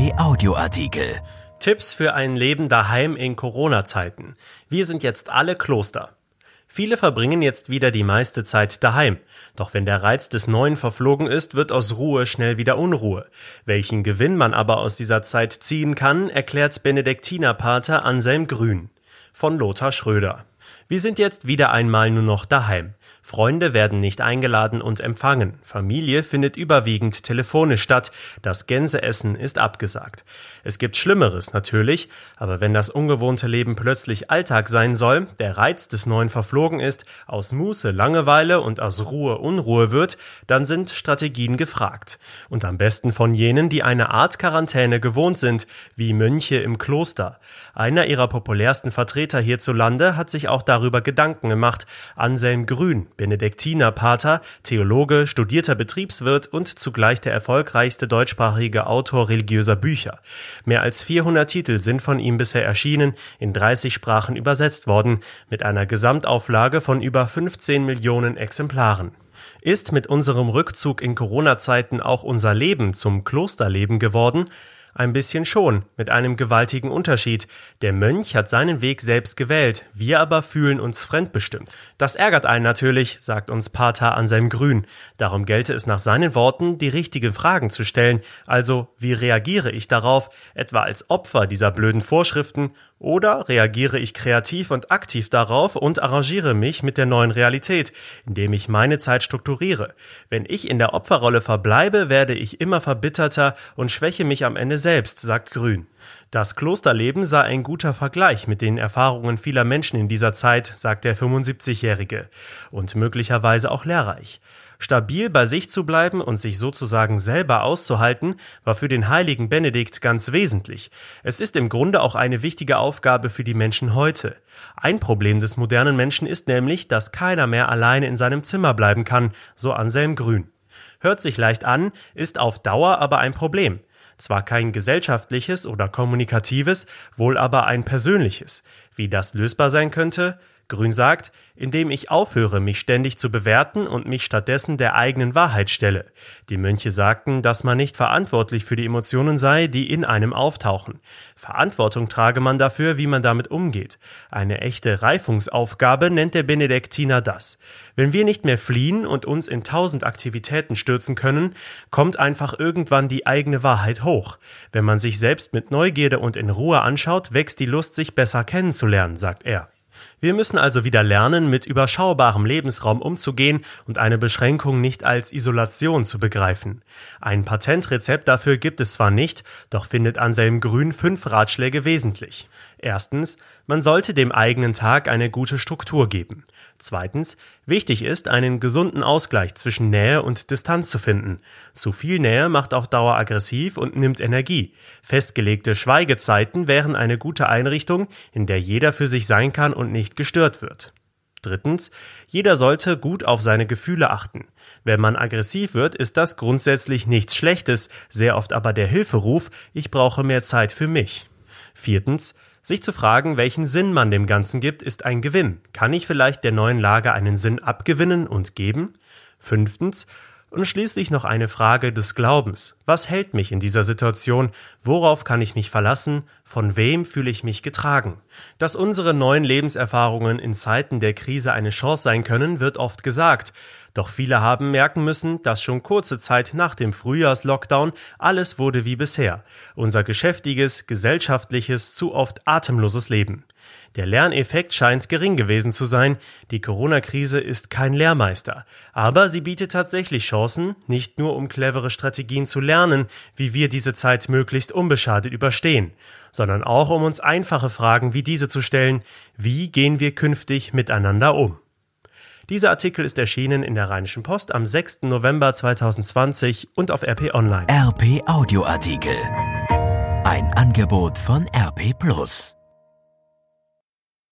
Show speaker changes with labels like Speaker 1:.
Speaker 1: RP Audioartikel.
Speaker 2: Tipps für ein Leben daheim in Corona-Zeiten. Wir sind jetzt alle Kloster. Viele verbringen jetzt wieder die meiste Zeit daheim. Doch wenn der Reiz des Neuen verflogen ist, wird aus Ruhe schnell wieder Unruhe. Welchen Gewinn man aber aus dieser Zeit ziehen kann, erklärt Benediktinerpater Anselm Grün von Lothar Schröder. Wir sind jetzt wieder einmal nur noch daheim. Freunde werden nicht eingeladen und empfangen. Familie findet überwiegend telefonisch statt. Das Gänseessen ist abgesagt. Es gibt Schlimmeres natürlich, aber wenn das ungewohnte Leben plötzlich Alltag sein soll, der Reiz des Neuen verflogen ist, aus Muße Langeweile und aus Ruhe Unruhe wird, dann sind Strategien gefragt. Und am besten von jenen, die eine Art Quarantäne gewohnt sind, wie Mönche im Kloster. Einer ihrer populärsten Vertreter hierzulande hat sich auch darüber Gedanken gemacht, Anselm Grün, Benediktinerpater, Theologe, studierter Betriebswirt und zugleich der erfolgreichste deutschsprachige Autor religiöser Bücher. Mehr als 400 Titel sind von ihm bisher erschienen, in 30 Sprachen übersetzt worden, mit einer Gesamtauflage von über 15 Millionen Exemplaren. Ist mit unserem Rückzug in Corona-Zeiten auch unser Leben zum Klosterleben geworden? Ein bisschen schon, mit einem gewaltigen Unterschied. Der Mönch hat seinen Weg selbst gewählt, wir aber fühlen uns fremdbestimmt. Das ärgert einen natürlich, sagt uns Pater Anselm Grün. Darum gelte es nach seinen Worten, die richtigen Fragen zu stellen. Also, wie reagiere ich darauf, etwa als Opfer dieser blöden Vorschriften oder reagiere ich kreativ und aktiv darauf und arrangiere mich mit der neuen Realität, indem ich meine Zeit strukturiere. Wenn ich in der Opferrolle verbleibe, werde ich immer verbitterter und schwäche mich am Ende selbst, sagt Grün. Das Klosterleben sei ein guter Vergleich mit den Erfahrungen vieler Menschen in dieser Zeit, sagt der 75-Jährige, und möglicherweise auch lehrreich. Stabil bei sich zu bleiben und sich sozusagen selber auszuhalten, war für den heiligen Benedikt ganz wesentlich. Es ist im Grunde auch eine wichtige Aufgabe für die Menschen heute. Ein Problem des modernen Menschen ist nämlich, dass keiner mehr alleine in seinem Zimmer bleiben kann, so Anselm Grün. Hört sich leicht an, ist auf Dauer aber ein Problem. Zwar kein gesellschaftliches oder kommunikatives, wohl aber ein persönliches. Wie das lösbar sein könnte? Grün sagt, indem ich aufhöre, mich ständig zu bewerten und mich stattdessen der eigenen Wahrheit stelle. Die Mönche sagten, dass man nicht verantwortlich für die Emotionen sei, die in einem auftauchen. Verantwortung trage man dafür, wie man damit umgeht. Eine echte Reifungsaufgabe nennt der Benediktiner das. Wenn wir nicht mehr fliehen und uns in tausend Aktivitäten stürzen können, kommt einfach irgendwann die eigene Wahrheit hoch. Wenn man sich selbst mit Neugierde und in Ruhe anschaut, wächst die Lust, sich besser kennenzulernen, sagt er. Wir müssen also wieder lernen, mit überschaubarem Lebensraum umzugehen und eine Beschränkung nicht als Isolation zu begreifen. Ein Patentrezept dafür gibt es zwar nicht, doch findet Anselm Grün fünf Ratschläge wesentlich. Erstens, man sollte dem eigenen Tag eine gute Struktur geben. Zweitens, wichtig ist, einen gesunden Ausgleich zwischen Nähe und Distanz zu finden. Zu viel Nähe macht auf Dauer aggressiv und nimmt Energie. Festgelegte Schweigezeiten wären eine gute Einrichtung, in der jeder für sich sein kann und nicht gestört wird. Drittens, jeder sollte gut auf seine Gefühle achten. Wenn man aggressiv wird, ist das grundsätzlich nichts Schlechtes, sehr oft aber der Hilferuf, ich brauche mehr Zeit für mich. Viertens, sich zu fragen, welchen Sinn man dem Ganzen gibt, ist ein Gewinn. Kann ich vielleicht der neuen Lage einen Sinn abgewinnen und geben? Fünftens, und schließlich noch eine Frage des Glaubens. Was hält mich in dieser Situation? Worauf kann ich mich verlassen? Von wem fühle ich mich getragen? Dass unsere neuen Lebenserfahrungen in Zeiten der Krise eine Chance sein können, wird oft gesagt. Doch viele haben merken müssen, dass schon kurze Zeit nach dem Frühjahrslockdown alles wurde wie bisher. Unser geschäftiges, gesellschaftliches, zu oft atemloses Leben. Der Lerneffekt scheint gering gewesen zu sein. Die Corona-Krise ist kein Lehrmeister. Aber sie bietet tatsächlich Chancen, nicht nur um clevere Strategien zu lernen, wie wir diese Zeit möglichst unbeschadet überstehen, sondern auch um uns einfache Fragen wie diese zu stellen. Wie gehen wir künftig miteinander um? Dieser Artikel ist erschienen in der Rheinischen Post am 6. November 2020 und auf RP Online.
Speaker 1: RP Audioartikel. Ein Angebot von RP Plus.